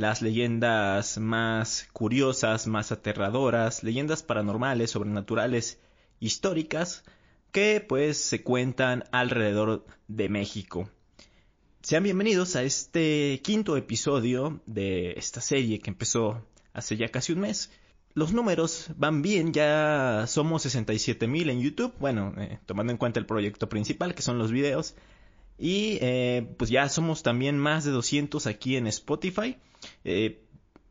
las leyendas más curiosas, más aterradoras, leyendas paranormales, sobrenaturales, históricas, que pues se cuentan alrededor de México. Sean bienvenidos a este quinto episodio de esta serie que empezó hace ya casi un mes. Los números van bien, ya somos 67.000 en YouTube, bueno, eh, tomando en cuenta el proyecto principal que son los videos. Y eh, pues ya somos también más de 200 aquí en Spotify. Eh,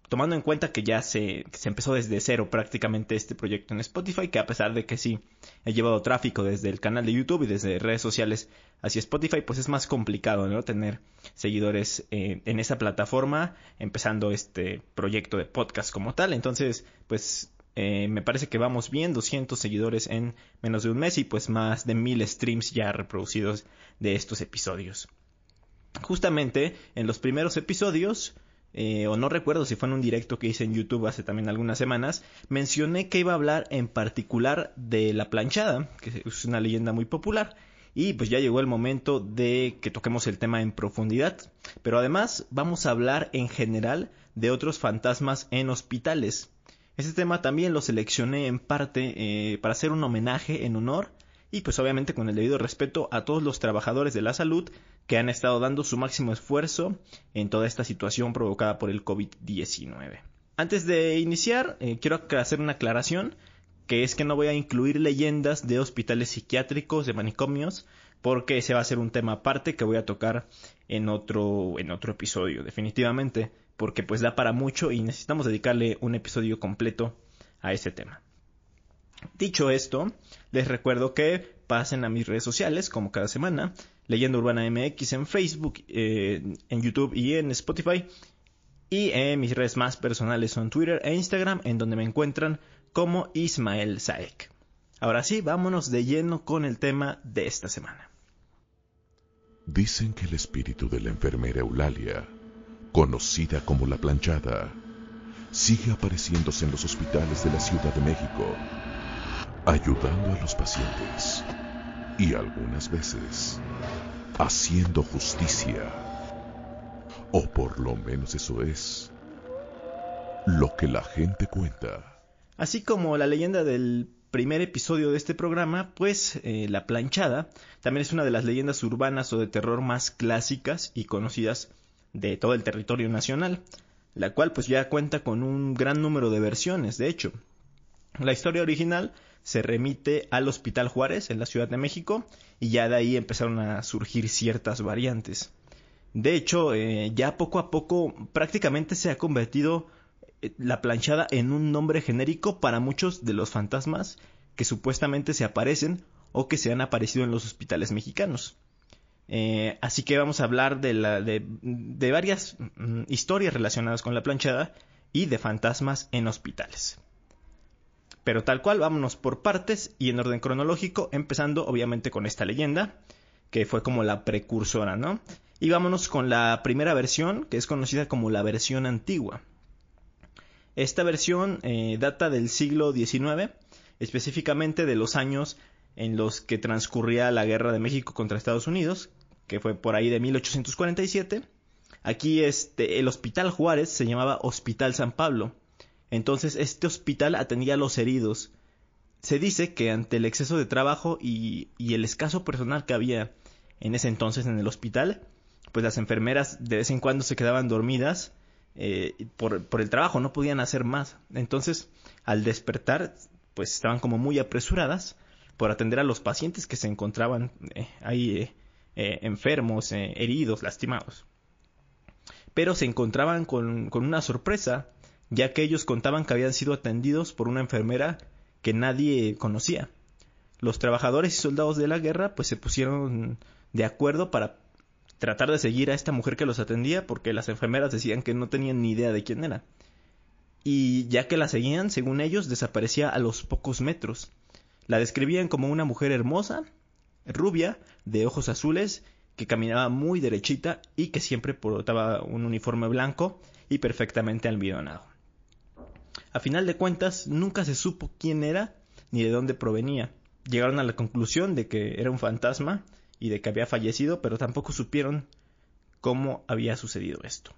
tomando en cuenta que ya se, se, empezó desde cero prácticamente este proyecto en Spotify, que a pesar de que sí he llevado tráfico desde el canal de YouTube y desde redes sociales hacia Spotify, pues es más complicado, ¿no? Tener seguidores eh, en esa plataforma, empezando este proyecto de podcast como tal. Entonces, pues eh, me parece que vamos bien, 200 seguidores en menos de un mes y pues más de 1000 streams ya reproducidos de estos episodios. Justamente en los primeros episodios eh, o no recuerdo si fue en un directo que hice en YouTube hace también algunas semanas, mencioné que iba a hablar en particular de la planchada, que es una leyenda muy popular. Y pues ya llegó el momento de que toquemos el tema en profundidad. Pero además vamos a hablar en general de otros fantasmas en hospitales. Este tema también lo seleccioné en parte eh, para hacer un homenaje en honor y pues obviamente con el debido respeto a todos los trabajadores de la salud que han estado dando su máximo esfuerzo en toda esta situación provocada por el COVID-19. Antes de iniciar, eh, quiero hacer una aclaración, que es que no voy a incluir leyendas de hospitales psiquiátricos, de manicomios, porque ese va a ser un tema aparte que voy a tocar en otro, en otro episodio, definitivamente, porque pues da para mucho y necesitamos dedicarle un episodio completo a ese tema. Dicho esto, les recuerdo que pasen a mis redes sociales, como cada semana, Leyenda Urbana MX en Facebook, eh, en YouTube y en Spotify. Y en mis redes más personales son Twitter e Instagram, en donde me encuentran como Ismael Saek. Ahora sí, vámonos de lleno con el tema de esta semana. Dicen que el espíritu de la enfermera Eulalia, conocida como la planchada, sigue apareciéndose en los hospitales de la Ciudad de México ayudando a los pacientes y algunas veces haciendo justicia. O por lo menos eso es lo que la gente cuenta. Así como la leyenda del primer episodio de este programa, pues eh, la planchada también es una de las leyendas urbanas o de terror más clásicas y conocidas de todo el territorio nacional, la cual pues ya cuenta con un gran número de versiones, de hecho. La historia original se remite al Hospital Juárez en la Ciudad de México y ya de ahí empezaron a surgir ciertas variantes. De hecho, eh, ya poco a poco prácticamente se ha convertido eh, la planchada en un nombre genérico para muchos de los fantasmas que supuestamente se aparecen o que se han aparecido en los hospitales mexicanos. Eh, así que vamos a hablar de, la, de, varias mm, historias relacionadas con la planchada y de fantasmas en hospitales. Pero tal cual, vámonos por partes y en orden cronológico, empezando obviamente con esta leyenda, que fue como la precursora, ¿no? Y vámonos con la primera versión, que es conocida como la versión antigua. Esta versión eh, data del siglo XIX, específicamente de los años en los que transcurría la guerra de México contra Estados Unidos, que fue por ahí de 1847. Aquí este, el Hospital Juárez se llamaba Hospital San Pablo entonces este hospital atendía a los heridos. Se dice que ante el exceso de trabajo y, el escaso personal que había en ese entonces en el hospital, pues las enfermeras de vez en cuando se quedaban dormidas eh, por, el trabajo, no podían hacer más. Entonces, al despertar, pues estaban como muy apresuradas por atender a los pacientes que se encontraban eh, ahí eh, enfermos, heridos, lastimados. Pero se encontraban con, con una sorpresa ya que ellos contaban que habían sido atendidos por una enfermera que nadie conocía. Los trabajadores y soldados de la guerra pues se pusieron de acuerdo para tratar de seguir a esta mujer que los atendía porque las enfermeras decían que no tenían ni idea de quién era. Y ya que la seguían, según ellos, desaparecía a los pocos metros. La describían como una mujer hermosa, rubia, de ojos azules, que caminaba muy derechita y que siempre portaba un uniforme blanco y perfectamente almidonado. A final de cuentas, nunca se supo quién era ni de dónde provenía. Llegaron a la conclusión de que era un fantasma y de que había fallecido, pero tampoco supieron cómo había sucedido esto.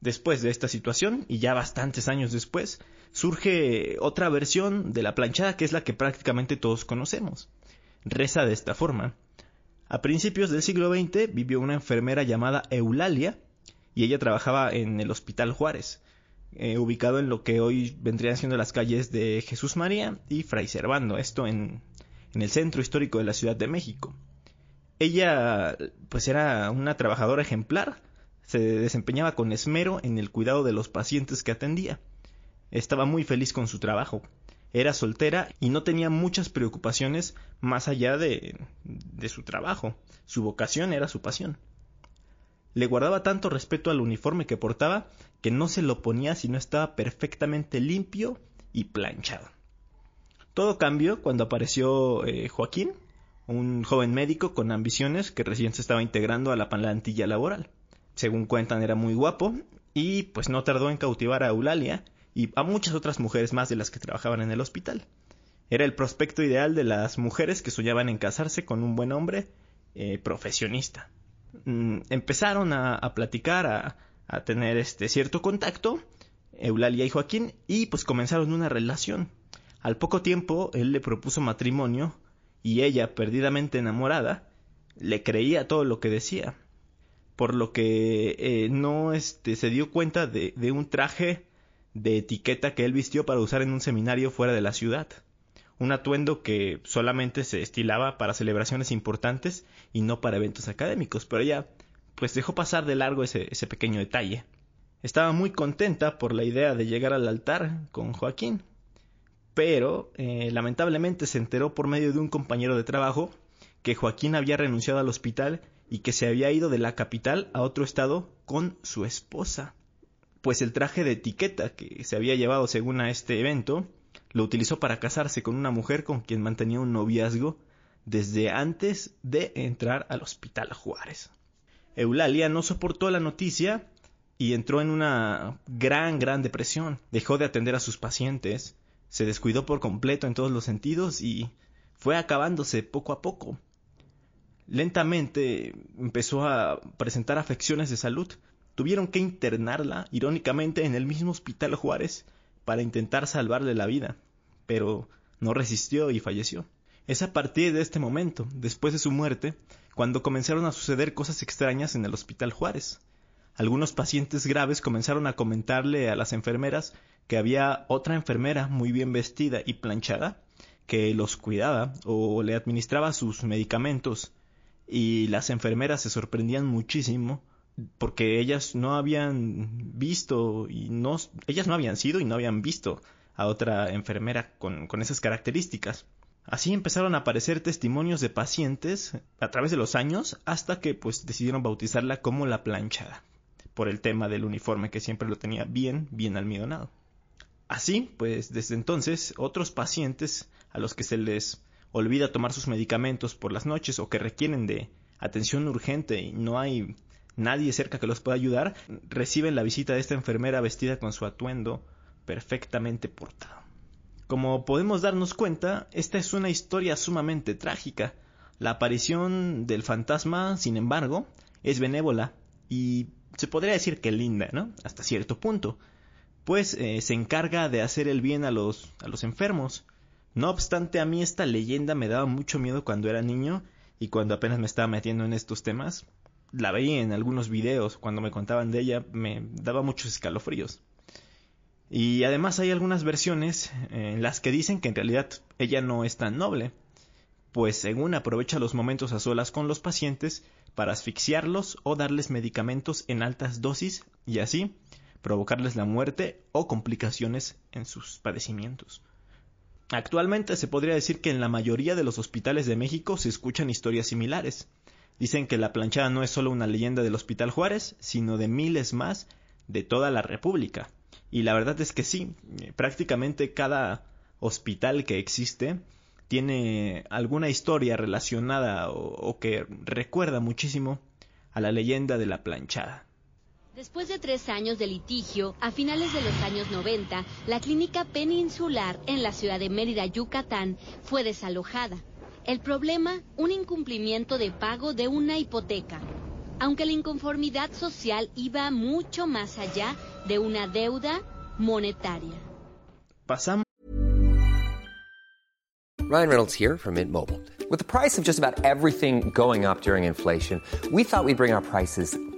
Después de esta situación, y ya bastantes años después, surge otra versión de la planchada que es la que prácticamente todos conocemos. Reza de esta forma. A principios del siglo XX vivió una enfermera llamada Eulalia y ella trabajaba en el Hospital Juárez, eh, ubicado en lo que hoy vendrían siendo las calles de Jesús María y Fray Servando, esto en, el centro histórico de la Ciudad de México. Ella pues era una trabajadora ejemplar, se desempeñaba con esmero en el cuidado de los pacientes que atendía. Estaba muy feliz con su trabajo. Era soltera y no tenía muchas preocupaciones más allá de, de su trabajo. Su vocación era su pasión. Le guardaba tanto respeto al uniforme que portaba que no se lo ponía si no estaba perfectamente limpio y planchado. Todo cambió cuando apareció eh, Joaquín, un joven médico con ambiciones que recién se estaba integrando a la plantilla laboral. Según cuentan era muy guapo y pues no tardó en cautivar a Eulalia y a muchas otras mujeres más de las que trabajaban en el hospital. Era el prospecto ideal de las mujeres que soñaban en casarse con un buen hombre eh, profesionista. Mm, empezaron a, platicar, a, a, tener este cierto contacto, Eulalia y Joaquín, y pues comenzaron una relación. Al poco tiempo él le propuso matrimonio y ella, perdidamente enamorada, le creía todo lo que decía, por lo que eh, no este, se dio cuenta de, de un traje de etiqueta que él vistió para usar en un seminario fuera de la ciudad un atuendo que solamente se estilaba para celebraciones importantes y no para eventos académicos, pero ella pues dejó pasar de largo ese, pequeño detalle. Estaba muy contenta por la idea de llegar al altar con Joaquín, pero eh, lamentablemente se enteró por medio de un compañero de trabajo que Joaquín había renunciado al hospital y que se había ido de la capital a otro estado con su esposa. Pues el traje de etiqueta que se había llevado según a este evento lo utilizó para casarse con una mujer con quien mantenía un noviazgo desde antes de entrar al hospital Juárez. Eulalia no soportó la noticia y entró en una gran, gran depresión. Dejó de atender a sus pacientes, se descuidó por completo en todos los sentidos y fue acabándose poco a poco. Lentamente empezó a presentar afecciones de salud. Tuvieron que internarla, irónicamente, en el mismo hospital Juárez para intentar salvarle la vida, pero no resistió y falleció. Es a partir de este momento, después de su muerte, cuando comenzaron a suceder cosas extrañas en el Hospital Juárez. Algunos pacientes graves comenzaron a comentarle a las enfermeras que había otra enfermera muy bien vestida y planchada que los cuidaba o le administraba sus medicamentos y las enfermeras se sorprendían muchísimo porque ellas no habían visto y no ellas no habían sido y no habían visto a otra enfermera con, con esas características. Así empezaron a aparecer testimonios de pacientes a través de los años hasta que pues decidieron bautizarla como la planchada por el tema del uniforme que siempre lo tenía bien, bien almidonado. Así, pues desde entonces otros pacientes a los que se les olvida tomar sus medicamentos por las noches o que requieren de atención urgente y no hay nadie cerca que los pueda ayudar, reciben la visita de esta enfermera vestida con su atuendo perfectamente portado. Como podemos darnos cuenta, esta es una historia sumamente trágica. La aparición del fantasma, sin embargo, es benévola y se podría decir que linda, ¿no? Hasta cierto punto pues eh, se encarga de hacer el bien a los, a los enfermos. No obstante, a mí esta leyenda me daba mucho miedo cuando era niño y cuando apenas me estaba metiendo en estos temas. La veía en algunos videos, cuando me contaban de ella me daba muchos escalofríos. Y además hay algunas versiones en las que dicen que en realidad ella no es tan noble, pues según aprovecha los momentos a solas con los pacientes para asfixiarlos o darles medicamentos en altas dosis y así provocarles la muerte o complicaciones en sus padecimientos. Actualmente se podría decir que en la mayoría de los hospitales de México se escuchan historias similares. Dicen que la planchada no es solo una leyenda del Hospital Juárez, sino de miles más de toda la República. Y la verdad es que sí, prácticamente cada hospital que existe tiene alguna historia relacionada o, que recuerda muchísimo a la leyenda de la planchada. Después de tres años de litigio, a finales de los años 90, la clínica peninsular en la ciudad de Mérida, Yucatán, fue desalojada. El problema, un incumplimiento de pago de una hipoteca. Aunque la inconformidad social iba mucho más allá de una deuda monetaria. Pasamos. Ryan Reynolds here from Mint Mobile. With the price of just about everything going up during inflation, we thought we'd bring our prices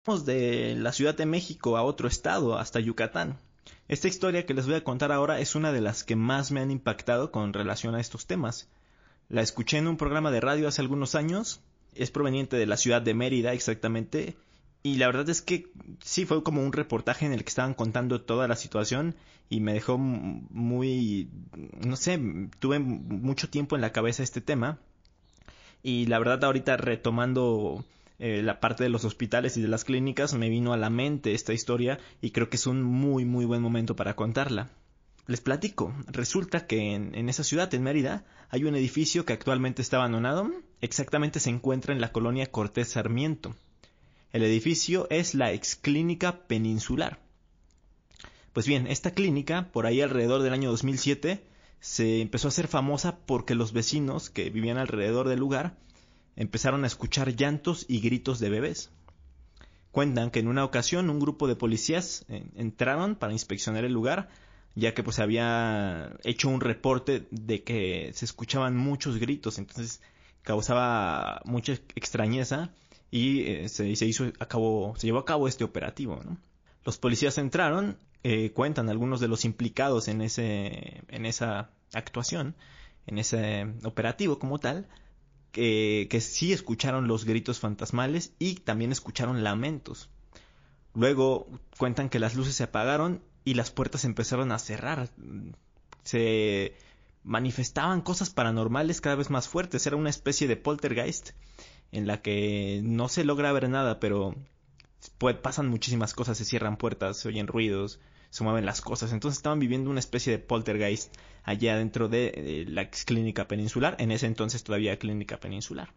De la Ciudad de México a otro estado, hasta Yucatán. Esta historia que les voy a contar ahora es una de las que más me han impactado con relación a estos temas. La escuché en un programa de radio hace algunos años, es proveniente de la ciudad de Mérida exactamente, y la verdad es que sí fue como un reportaje en el que estaban contando toda la situación y me dejó muy, no sé, tuve mucho tiempo en la cabeza este tema y la verdad ahorita retomando eh, la parte de los hospitales y de las clínicas, me vino a la mente esta historia y creo que es un muy muy buen momento para contarla. Les platico, resulta que en, en, esa ciudad, en Mérida, hay un edificio que actualmente está abandonado, exactamente se encuentra en la colonia Cortés Sarmiento. El edificio es la ex clínica peninsular. Pues bien, esta clínica, por ahí alrededor del año 2007, se empezó a hacer famosa porque los vecinos que vivían alrededor del lugar empezaron a escuchar llantos y gritos de bebés. Cuentan que en una ocasión un grupo de policías eh, entraron para inspeccionar el lugar, ya que pues había hecho un reporte de que se escuchaban muchos gritos, entonces causaba mucha extrañeza y eh, se, hizo a cabo, se llevó a cabo este operativo. Los policías entraron, eh, cuentan algunos de los implicados en ese, en esa actuación, en ese operativo como tal, que, que sí escucharon los gritos fantasmales y también escucharon lamentos. Luego cuentan que las luces se apagaron y las puertas empezaron a cerrar. Se manifestaban cosas paranormales cada vez más fuertes. Era una especie de poltergeist en la que no se logra ver nada, pero pasan muchísimas cosas, se cierran puertas, se oyen ruidos, se mueven las cosas. Entonces estaban viviendo una especie de poltergeist allá dentro de, la clínica peninsular, en ese entonces todavía clínica peninsular.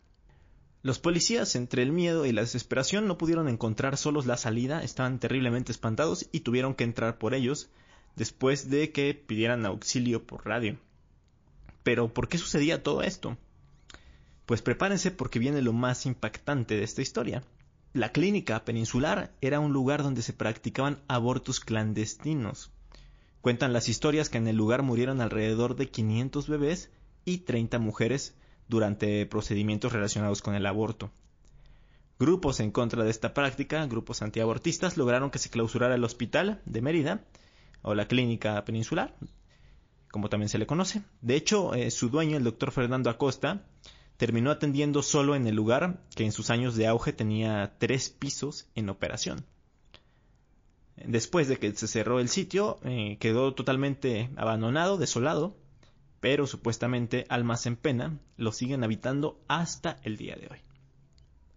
Los policías, entre el miedo y la desesperación, no pudieron encontrar solos la salida, estaban terriblemente espantados y tuvieron que entrar por ellos después de que pidieran auxilio por radio. Pero, ¿por qué sucedía todo esto? Pues prepárense porque viene lo más impactante de esta historia. La clínica peninsular era un lugar donde se practicaban abortos clandestinos. Cuentan las historias que en el lugar murieron alrededor de 500 bebés y 30 mujeres durante procedimientos relacionados con el aborto. Grupos en contra de esta práctica, grupos antiabortistas, lograron que se clausurara el hospital de Mérida, o la clínica peninsular, como también se le conoce. De hecho, eh, su dueño, el doctor Fernando Acosta, terminó atendiendo solo en el lugar que en sus años de auge tenía tres pisos en operación. Después de que se cerró el sitio, eh, quedó totalmente abandonado, desolado, pero supuestamente almas en pena lo siguen habitando hasta el día de hoy.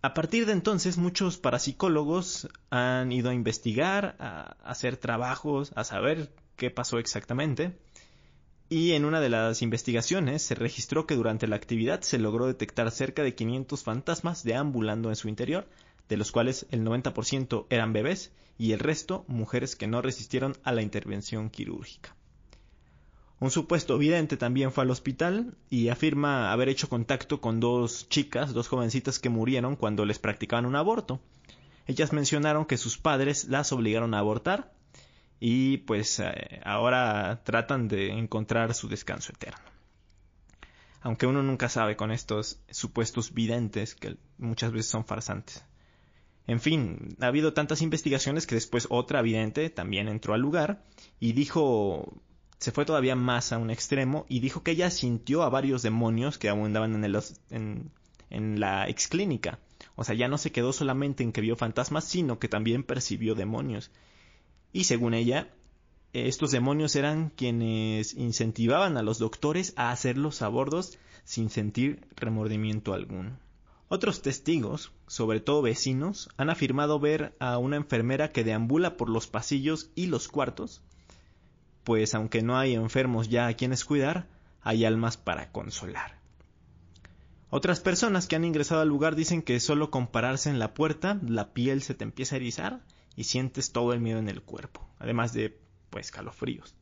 A partir de entonces muchos parapsicólogos han ido a investigar, a hacer trabajos, a saber qué pasó exactamente, y en una de las investigaciones se registró que durante la actividad se logró detectar cerca de 500 fantasmas deambulando en su interior, de los cuales el 90% eran bebés y el resto mujeres que no resistieron a la intervención quirúrgica. Un supuesto vidente también fue al hospital y afirma haber hecho contacto con dos chicas, dos jovencitas que murieron cuando les practicaban un aborto. Ellas mencionaron que sus padres las obligaron a abortar y pues eh, ahora tratan de encontrar su descanso eterno. Aunque uno nunca sabe con estos supuestos videntes que muchas veces son farsantes. En fin, ha habido tantas investigaciones que después otra vidente también entró al lugar y dijo se fue todavía más a un extremo y dijo que ella sintió a varios demonios que abundaban en, el, en, en la exclínica. O sea, ya no se quedó solamente en que vio fantasmas, sino que también percibió demonios. Y según ella, estos demonios eran quienes incentivaban a los doctores a hacer los abortos sin sentir remordimiento alguno. Otros testigos, sobre todo vecinos, han afirmado ver a una enfermera que deambula por los pasillos y los cuartos, pues aunque no hay enfermos ya a quienes cuidar, hay almas para consolar. Otras personas que han ingresado al lugar dicen que solo con pararse en la puerta la piel se te empieza a erizar y sientes todo el miedo en el cuerpo, además de pues calofríos.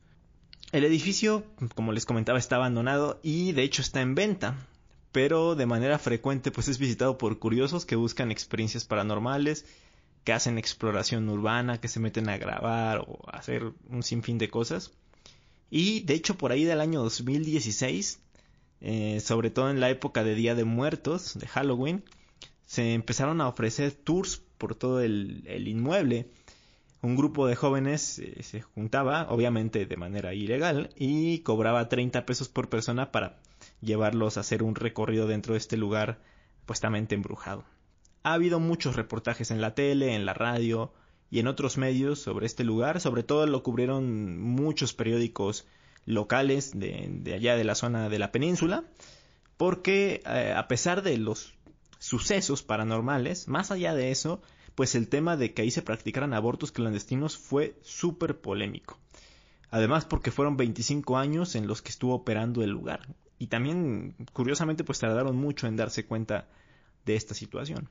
El edificio, como les comentaba, está abandonado y de hecho está en venta, pero de manera frecuente pues es visitado por curiosos que buscan experiencias paranormales que hacen exploración urbana, que se meten a grabar o a hacer un sinfín de cosas. Y de hecho por ahí del año 2016, eh, sobre todo en la época de Día de Muertos, de Halloween, se empezaron a ofrecer tours por todo el, inmueble. Un grupo de jóvenes eh, se juntaba, obviamente de manera ilegal, y cobraba 30 pesos por persona para llevarlos a hacer un recorrido dentro de este lugar puestamente embrujado. Ha habido muchos reportajes en la tele, en la radio y en otros medios sobre este lugar, sobre todo lo cubrieron muchos periódicos locales de, allá de la zona de la península, porque eh, a pesar de los sucesos paranormales, más allá de eso, pues el tema de que ahí se practicaran abortos clandestinos fue súper polémico. Además porque fueron 25 años en los que estuvo operando el lugar. Y también, curiosamente, pues tardaron mucho en darse cuenta de esta situación.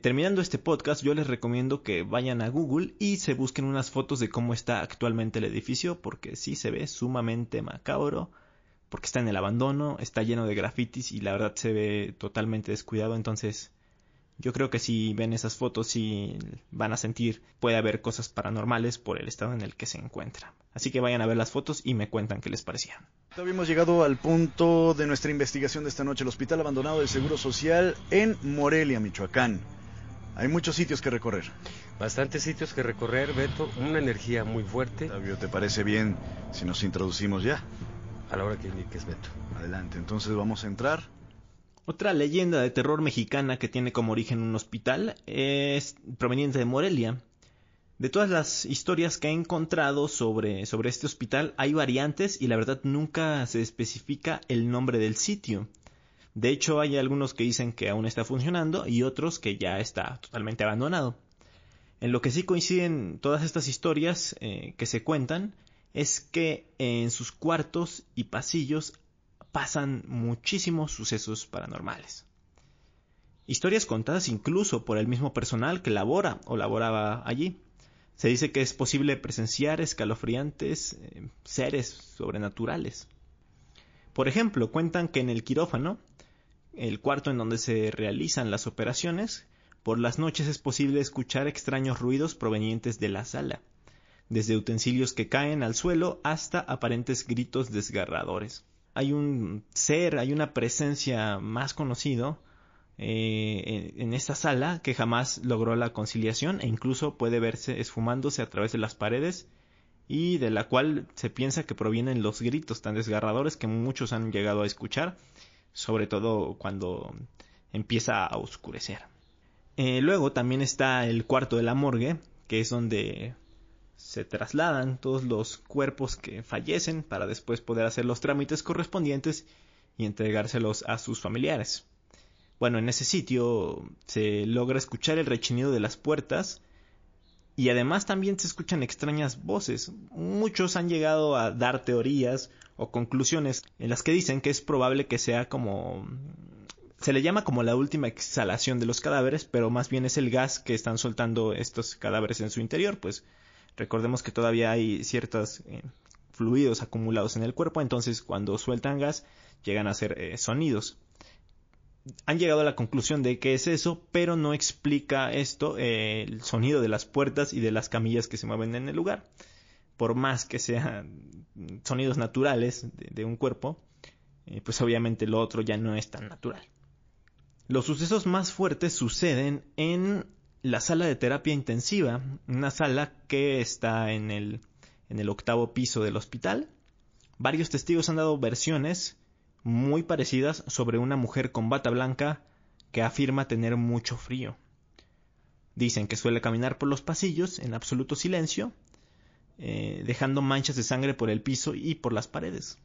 Terminando este podcast, yo les recomiendo que vayan a Google y se busquen unas fotos de cómo está actualmente el edificio, porque sí se ve sumamente macabro, porque está en el abandono, está lleno de grafitis y la verdad se ve totalmente descuidado, entonces yo creo que si ven esas fotos sí van a sentir puede haber cosas paranormales por el estado en el que se encuentra. Así que vayan a ver las fotos y me cuentan qué les parecían. Habíamos llegado al punto de nuestra investigación de esta noche, el Hospital Abandonado del Seguro Social en Morelia, Michoacán. Hay muchos sitios que recorrer. Bastantes sitios que recorrer, Beto. Una energía muy fuerte. Fabio, ¿te parece bien si nos introducimos ya? A la hora que indiques, Beto. Adelante, entonces vamos a entrar. Otra leyenda de terror mexicana que tiene como origen un hospital es proveniente de Morelia. De todas las historias que he encontrado sobre, sobre este hospital hay variantes y la verdad nunca se especifica el nombre del sitio. De hecho, hay algunos que dicen que aún está funcionando y otros que ya está totalmente abandonado. En lo que sí coinciden todas estas historias eh, que se cuentan es que en sus cuartos y pasillos pasan muchísimos sucesos paranormales. Historias contadas incluso por el mismo personal que labora o laboraba allí. Se dice que es posible presenciar escalofriantes eh, seres sobrenaturales. Por ejemplo, cuentan que en el quirófano el cuarto en donde se realizan las operaciones, por las noches es posible escuchar extraños ruidos provenientes de la sala, desde utensilios que caen al suelo hasta aparentes gritos desgarradores. Hay un ser, hay una presencia más conocido eh, en esta sala que jamás logró la conciliación e incluso puede verse esfumándose a través de las paredes y de la cual se piensa que provienen los gritos tan desgarradores que muchos han llegado a escuchar sobre todo cuando empieza a oscurecer. Eh, luego también está el cuarto de la morgue, que es donde se trasladan todos los cuerpos que fallecen para después poder hacer los trámites correspondientes y entregárselos a sus familiares. Bueno, en ese sitio se logra escuchar el rechinido de las puertas y además también se escuchan extrañas voces. Muchos han llegado a dar teorías o conclusiones en las que dicen que es probable que sea como Se le llama como la última exhalación de los cadáveres, pero más bien es el gas que están soltando estos cadáveres en su interior, pues recordemos que todavía hay ciertos eh, fluidos acumulados en el cuerpo, entonces cuando sueltan gas llegan a ser eh, sonidos. Han llegado a la conclusión de que es eso, pero no explica esto eh, el sonido de las puertas y de las camillas que se mueven en el lugar. Por más que sean sonidos naturales de, un cuerpo, pues obviamente lo otro ya no es tan natural. Los sucesos más fuertes suceden en la sala de terapia intensiva, una sala que está en el, en el octavo piso del hospital. Varios testigos han dado versiones muy parecidas sobre una mujer con bata blanca que afirma tener mucho frío. Dicen que suele caminar por los pasillos en absoluto silencio, eh, dejando manchas de sangre por el piso y por las paredes.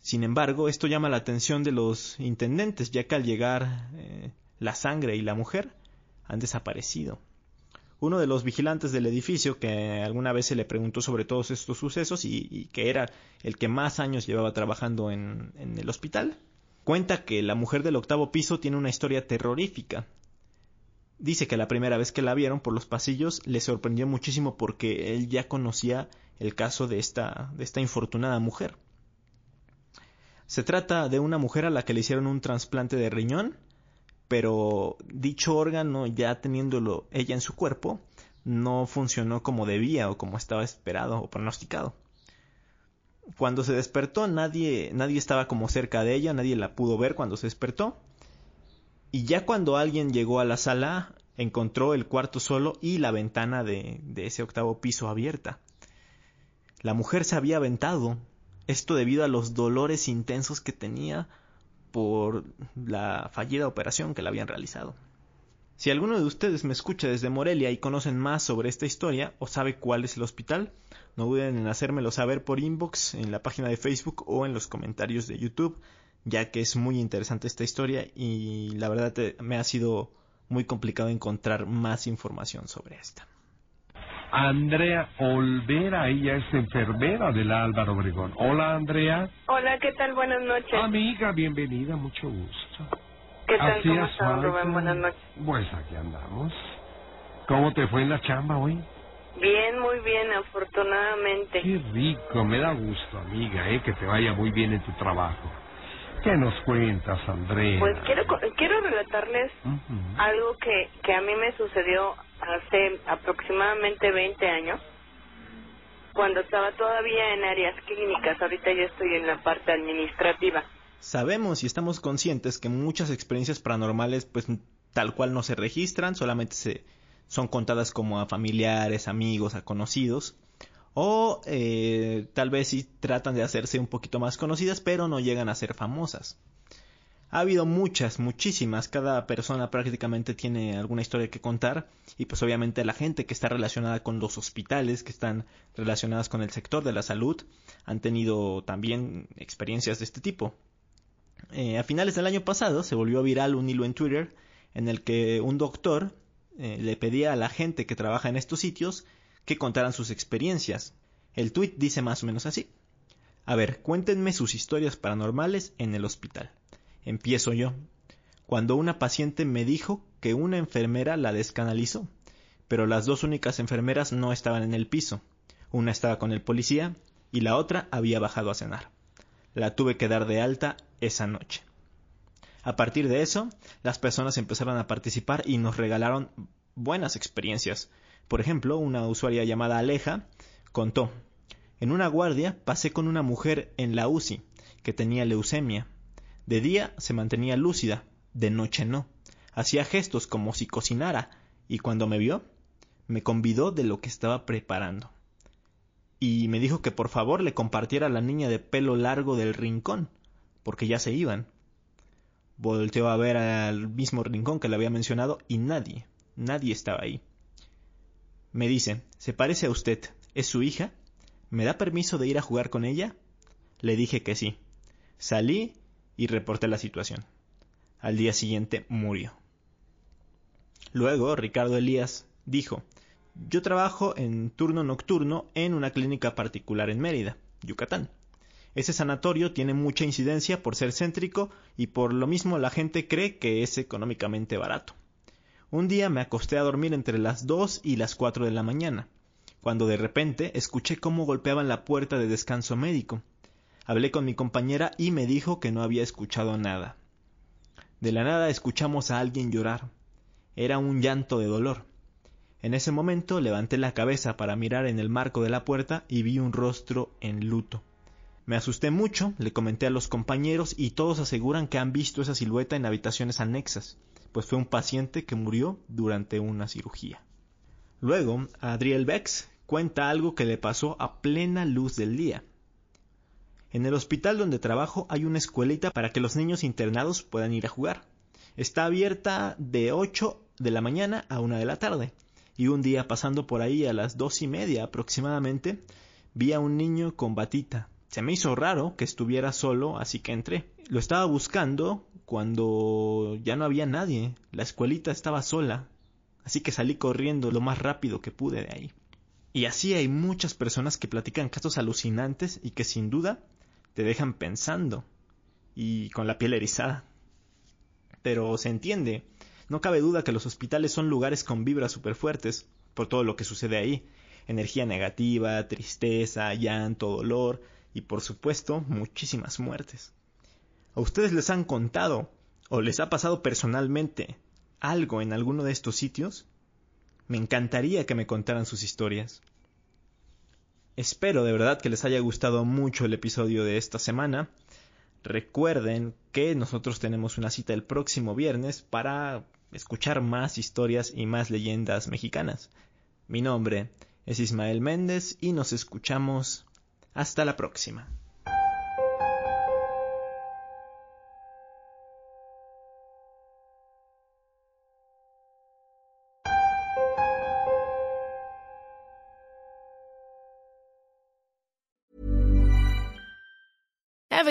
Sin embargo, esto llama la atención de los intendentes, ya que al llegar eh, la sangre y la mujer han desaparecido. Uno de los vigilantes del edificio, que alguna vez se le preguntó sobre todos estos sucesos y, que era el que más años llevaba trabajando en, el hospital, cuenta que la mujer del octavo piso tiene una historia terrorífica. Dice que la primera vez que la vieron por los pasillos le sorprendió muchísimo porque él ya conocía el caso de esta infortunada mujer. Se trata de una mujer a la que le hicieron un trasplante de riñón, pero dicho órgano ya teniéndolo ella en su cuerpo no funcionó como debía o como estaba esperado o pronosticado. Cuando se despertó nadie nadie estaba como cerca de ella, nadie la pudo ver cuando se despertó. Y ya cuando alguien llegó a la sala encontró el cuarto solo y la ventana de, de ese octavo piso abierta. La mujer se había aventado esto debido a los dolores intensos que tenía por la fallida operación que le habían realizado. Si alguno de ustedes me escucha desde Morelia y conocen más sobre esta historia o sabe cuál es el hospital, no duden en hacérmelo saber por inbox en la página de Facebook o en los comentarios de YouTube, ya que es muy interesante esta historia y la verdad me ha sido muy complicado encontrar más información sobre esta. Andrea Olvera, ella es enfermera del Álvaro Obregón. Hola, Andrea. Hola, ¿qué tal? Buenas noches. Amiga, bienvenida, mucho gusto. ¿Qué tal? ¿Cómo estás, Rubén? Buenas noches. Pues aquí andamos. ¿Cómo te fue en la chamba hoy? Bien, muy bien, afortunadamente. Qué rico, me da gusto, amiga, ¿eh? que te vaya muy bien en tu trabajo. ¿Qué nos cuentas, Andrea? Pues quiero, quiero relatarles algo que, que a mí me sucedió hace aproximadamente 20 años, cuando estaba todavía en áreas clínicas, ahorita ya estoy en la parte administrativa. Sabemos y estamos conscientes que muchas experiencias paranormales pues tal cual no se registran, solamente se son contadas como a familiares, amigos, a conocidos, o eh, tal vez sí tratan de hacerse un poquito más conocidas, pero no llegan a ser famosas. Ha habido muchas, muchísimas, cada persona prácticamente tiene alguna historia que contar y pues obviamente la gente que está relacionada con los hospitales, que están relacionadas con el sector de la salud, han tenido también experiencias de este tipo. Eh, a finales del año pasado se volvió viral un hilo en Twitter en el que un doctor eh, le pedía a la gente que trabaja en estos sitios que contaran sus experiencias. El tweet dice más o menos así. A ver, cuéntenme sus historias paranormales en el hospital. Empiezo yo. Cuando una paciente me dijo que una enfermera la descanalizó, pero las dos únicas enfermeras no estaban en el piso. Una estaba con el policía y la otra había bajado a cenar. La tuve que dar de alta esa noche. A partir de eso, las personas empezaron a participar y nos regalaron buenas experiencias. Por ejemplo, una usuaria llamada Aleja contó, en una guardia pasé con una mujer en la UCI que tenía leucemia. De día se mantenía lúcida, de noche no. Hacía gestos como si cocinara, y cuando me vio, me convidó de lo que estaba preparando. Y me dijo que por favor le compartiera la niña de pelo largo del rincón, porque ya se iban. Volteó a ver al mismo rincón que le había mencionado y nadie, nadie estaba ahí. Me dice, ¿se parece a usted? ¿Es su hija? ¿Me da permiso de ir a jugar con ella? Le dije que sí. Salí y reporté la situación. Al día siguiente murió. Luego, Ricardo Elías dijo, yo trabajo en turno nocturno en una clínica particular en Mérida, Yucatán. Ese sanatorio tiene mucha incidencia por ser céntrico y por lo mismo la gente cree que es económicamente barato. Un día me acosté a dormir entre las 2 y las 4 de la mañana, cuando de repente escuché cómo golpeaban la puerta de descanso médico. Hablé con mi compañera y me dijo que no había escuchado nada. De la nada escuchamos a alguien llorar. Era un llanto de dolor. En ese momento levanté la cabeza para mirar en el marco de la puerta y vi un rostro en luto. Me asusté mucho, le comenté a los compañeros y todos aseguran que han visto esa silueta en habitaciones anexas, pues fue un paciente que murió durante una cirugía. Luego, Adriel Bex cuenta algo que le pasó a plena luz del día. En el hospital donde trabajo hay una escuelita para que los niños internados puedan ir a jugar. Está abierta de 8 de la mañana a 1 de la tarde. Y un día pasando por ahí a las dos y media aproximadamente, vi a un niño con batita, se me hizo raro que estuviera solo, así que entré. Lo estaba buscando cuando ya no había nadie. La escuelita estaba sola. Así que salí corriendo lo más rápido que pude de ahí. Y así hay muchas personas que platican casos alucinantes y que sin duda te dejan pensando y con la piel erizada. Pero se entiende, no cabe duda que los hospitales son lugares con vibras súper fuertes por todo lo que sucede ahí. Energía negativa, tristeza, llanto, dolor, y por supuesto muchísimas muertes. ¿A ustedes les han contado o les ha pasado personalmente algo en alguno de estos sitios? Me encantaría que me contaran sus historias. Espero de verdad que les haya gustado mucho el episodio de esta semana. Recuerden que nosotros tenemos una cita el próximo viernes para escuchar más historias y más leyendas mexicanas. Mi nombre es Ismael Méndez y nos escuchamos hasta la próxima.